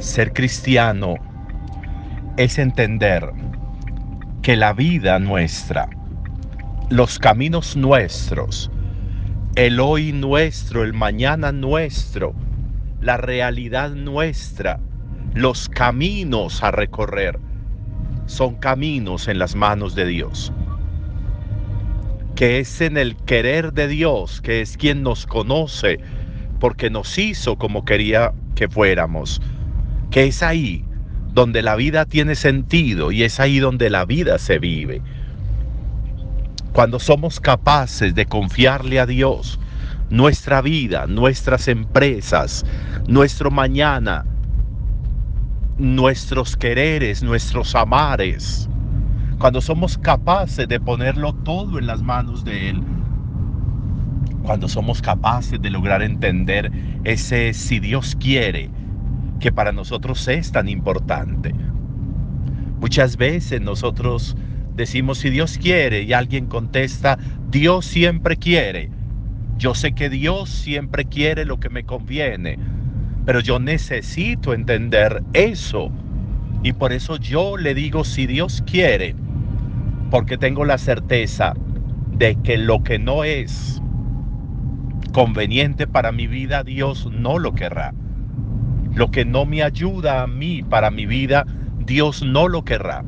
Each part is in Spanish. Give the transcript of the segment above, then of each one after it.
Ser cristiano es entender que la vida nuestra, los caminos nuestros, el hoy nuestro, el mañana nuestro, la realidad nuestra, los caminos a recorrer, son caminos en las manos de Dios. Que es en el querer de Dios, que es quien nos conoce, porque nos hizo como quería que fuéramos que es ahí donde la vida tiene sentido y es ahí donde la vida se vive. Cuando somos capaces de confiarle a Dios nuestra vida, nuestras empresas, nuestro mañana, nuestros quereres, nuestros amares, cuando somos capaces de ponerlo todo en las manos de Él, cuando somos capaces de lograr entender ese si Dios quiere, que para nosotros es tan importante. Muchas veces nosotros decimos si Dios quiere y alguien contesta, Dios siempre quiere. Yo sé que Dios siempre quiere lo que me conviene, pero yo necesito entender eso. Y por eso yo le digo si Dios quiere, porque tengo la certeza de que lo que no es conveniente para mi vida, Dios no lo querrá. Lo que no me ayuda a mí para mi vida, Dios no lo querrá.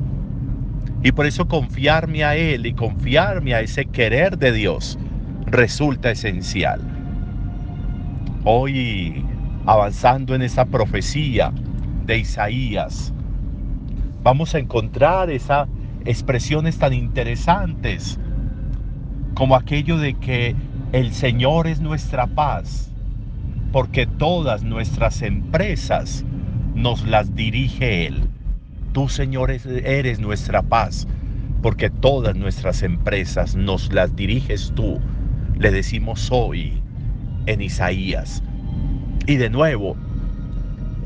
Y por eso confiarme a Él y confiarme a ese querer de Dios resulta esencial. Hoy, avanzando en esa profecía de Isaías, vamos a encontrar esas expresiones tan interesantes como aquello de que el Señor es nuestra paz porque todas nuestras empresas nos las dirige Él. Tú, Señor, eres nuestra paz, porque todas nuestras empresas nos las diriges tú. Le decimos hoy en Isaías. Y de nuevo,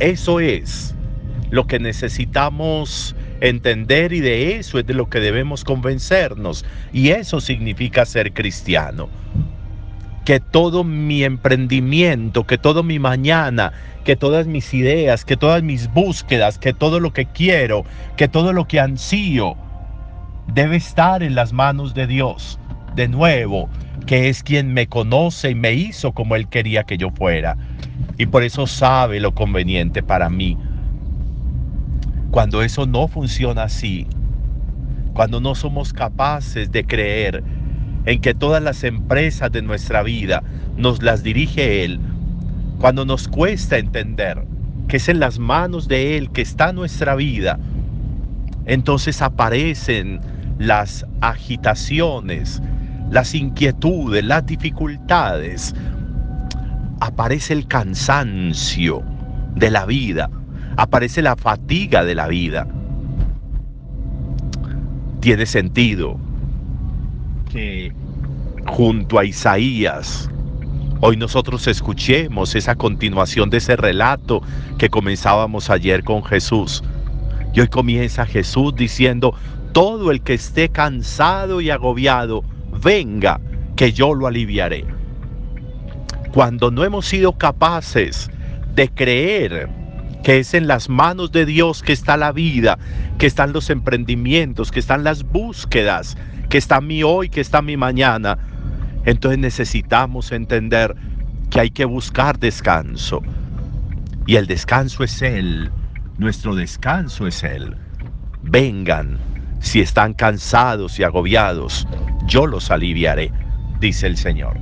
eso es lo que necesitamos entender y de eso es de lo que debemos convencernos. Y eso significa ser cristiano que todo mi emprendimiento, que todo mi mañana, que todas mis ideas, que todas mis búsquedas, que todo lo que quiero, que todo lo que ansío, debe estar en las manos de Dios. De nuevo, que es quien me conoce y me hizo como Él quería que yo fuera. Y por eso sabe lo conveniente para mí. Cuando eso no funciona así, cuando no somos capaces de creer en que todas las empresas de nuestra vida nos las dirige Él, cuando nos cuesta entender que es en las manos de Él que está nuestra vida, entonces aparecen las agitaciones, las inquietudes, las dificultades, aparece el cansancio de la vida, aparece la fatiga de la vida. Tiene sentido que junto a Isaías, hoy nosotros escuchemos esa continuación de ese relato que comenzábamos ayer con Jesús. Y hoy comienza Jesús diciendo, todo el que esté cansado y agobiado, venga, que yo lo aliviaré. Cuando no hemos sido capaces de creer que es en las manos de Dios que está la vida, que están los emprendimientos, que están las búsquedas, que está mi hoy, que está mi mañana. Entonces necesitamos entender que hay que buscar descanso. Y el descanso es Él. Nuestro descanso es Él. Vengan, si están cansados y agobiados, yo los aliviaré, dice el Señor.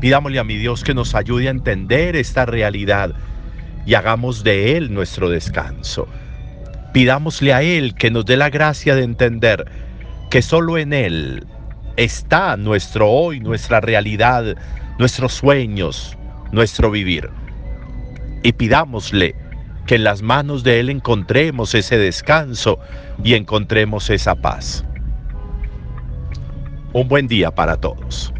Pidámosle a mi Dios que nos ayude a entender esta realidad y hagamos de Él nuestro descanso. Pidámosle a Él que nos dé la gracia de entender que solo en Él está nuestro hoy, nuestra realidad, nuestros sueños, nuestro vivir. Y pidámosle que en las manos de Él encontremos ese descanso y encontremos esa paz. Un buen día para todos.